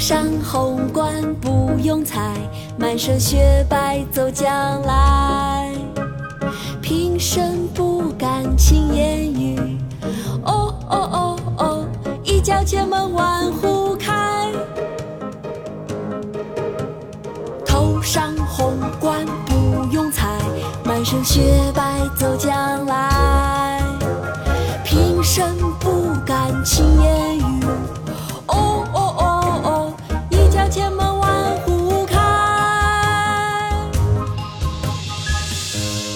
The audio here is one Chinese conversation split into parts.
上红冠不用彩，满身雪白走将来。平生不敢轻言语，哦哦哦哦，一脚千门万户开。头上红冠不用彩，满身雪白走将来。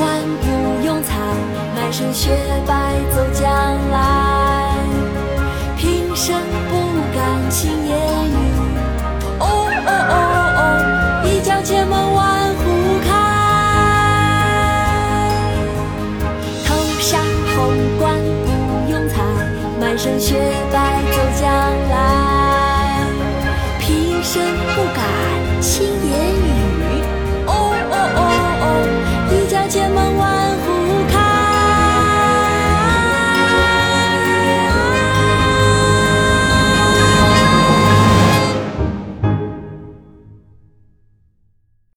冠不用彩，满身雪白走将来。平生不敢轻言语，哦哦哦哦，一叫千门万户开。头上红冠不用裁，满身雪白走将来。平生不